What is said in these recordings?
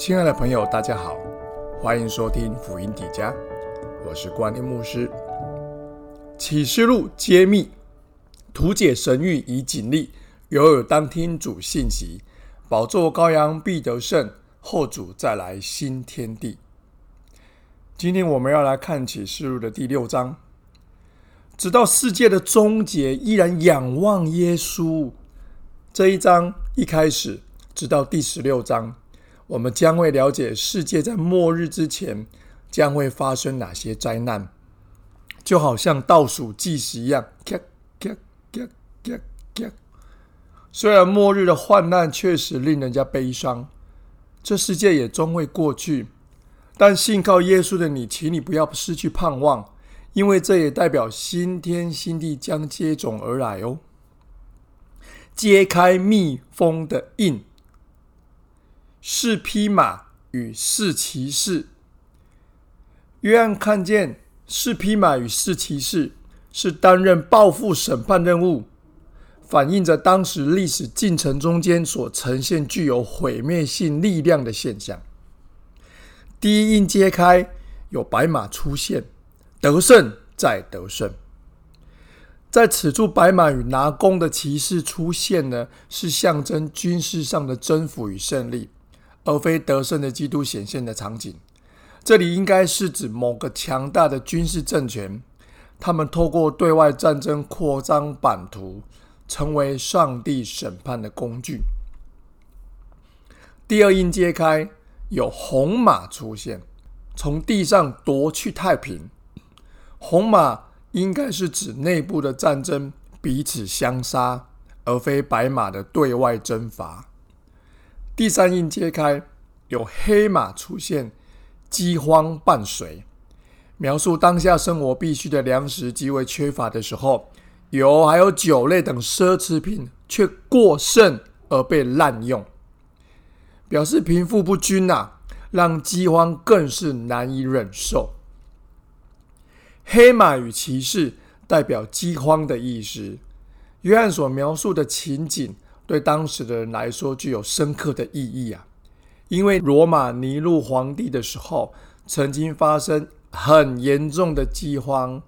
亲爱的朋友，大家好，欢迎收听福音底家，我是关念牧师。启示录揭秘，图解神谕以警力，有当听主信息。宝座羔羊必得胜，后主再来新天地。今天我们要来看启示录的第六章，直到世界的终结，依然仰望耶稣。这一章一开始，直到第十六章。我们将会了解世界在末日之前将会发生哪些灾难，就好像倒数计时一样。虽然末日的患难确实令人家悲伤，这世界也终会过去，但信靠耶稣的你，请你不要失去盼望，因为这也代表新天新地将接踵而来哦。揭开密封的印。四匹马与四骑士，约翰看见四匹马与四骑士是担任报复审判任务，反映着当时历史进程中间所呈现具有毁灭性力量的现象。第一印揭开，有白马出现，得胜再得胜。在此处，白马与拿弓的骑士出现呢，是象征军事上的征服与胜利。而非得胜的基督显现的场景，这里应该是指某个强大的军事政权，他们透过对外战争扩张版图，成为上帝审判的工具。第二印揭开，有红马出现，从地上夺去太平。红马应该是指内部的战争，彼此相杀，而非白马的对外征伐。第三印揭开，有黑马出现，饥荒伴随，描述当下生活必需的粮食极为缺乏的时候，油还有酒类等奢侈品却过剩而被滥用，表示贫富不均呐，让饥荒更是难以忍受。黑马与骑士代表饥荒的意思，约翰所描述的情景。对当时的人来说，具有深刻的意义啊！因为罗马尼禄皇帝的时候，曾经发生很严重的饥荒，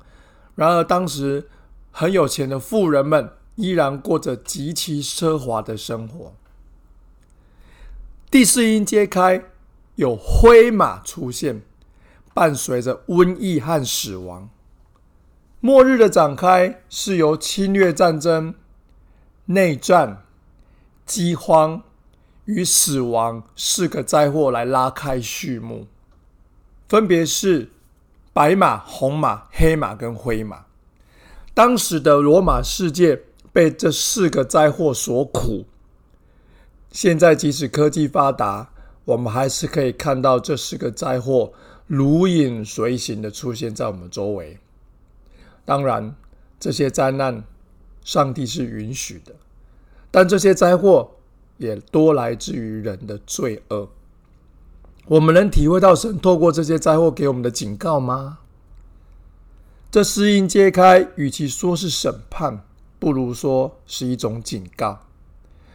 然而当时很有钱的富人们依然过着极其奢华的生活。第四音揭开，有灰马出现，伴随着瘟疫和死亡。末日的展开是由侵略战争、内战。饥荒与死亡四个灾祸来拉开序幕，分别是白马、红马、黑马跟灰马。当时的罗马世界被这四个灾祸所苦。现在即使科技发达，我们还是可以看到这四个灾祸如影随形的出现在我们周围。当然，这些灾难，上帝是允许的。但这些灾祸也多来自于人的罪恶。我们能体会到神透过这些灾祸给我们的警告吗？这四印揭开，与其说是审判，不如说是一种警告。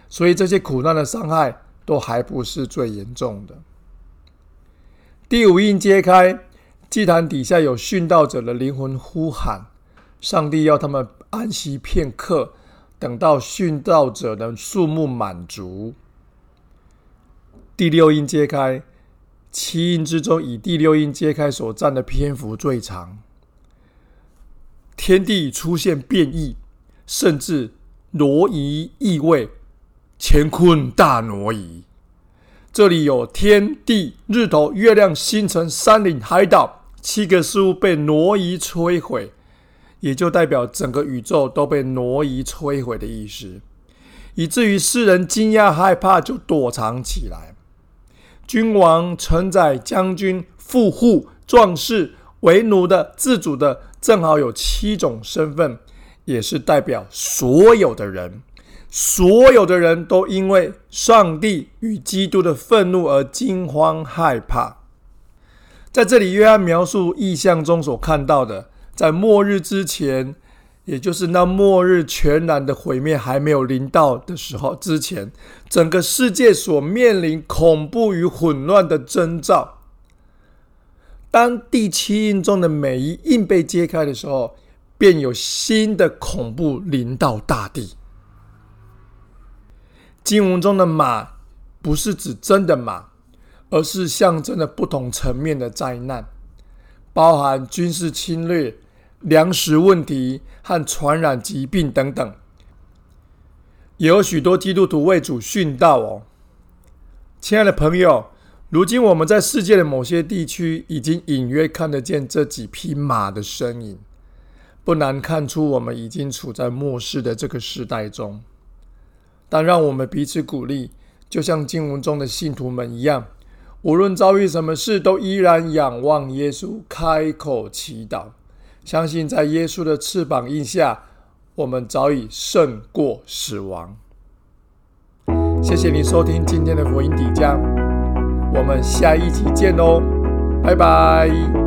所以这些苦难的伤害都还不是最严重的。第五印揭开，祭坛底下有殉道者的灵魂呼喊，上帝要他们安息片刻。等到殉道者的数目满足，第六印揭开，七印之中以第六印揭开所占的篇幅最长。天地出现变异，甚至挪移异位，乾坤大挪移。这里有天地、日头、月亮、星辰、山岭、海岛，七个事物被挪移摧毁。也就代表整个宇宙都被挪移摧毁的意思，以至于世人惊讶害怕，就躲藏起来。君王、臣宰、将军、富户、壮士、为奴的、自主的，正好有七种身份，也是代表所有的人。所有的人都因为上帝与基督的愤怒而惊慌害怕。在这里，约翰描述意象中所看到的。在末日之前，也就是那末日全然的毁灭还没有临到的时候之前，整个世界所面临恐怖与混乱的征兆。当第七印中的每一印被揭开的时候，便有新的恐怖临到大地。经文中的马不是指真的马，而是象征了不同层面的灾难，包含军事侵略、粮食问题和传染疾病等等。也有许多基督徒为主殉道哦，亲爱的朋友。如今我们在世界的某些地区已经隐约看得见这几匹马的身影，不难看出我们已经处在末世的这个时代中。但让我们彼此鼓励，就像经文中的信徒们一样，无论遭遇什么事，都依然仰望耶稣，开口祈祷，相信在耶稣的翅膀印下，我们早已胜过死亡。谢谢你收听今天的福音底江。我们下一集见哦，拜拜。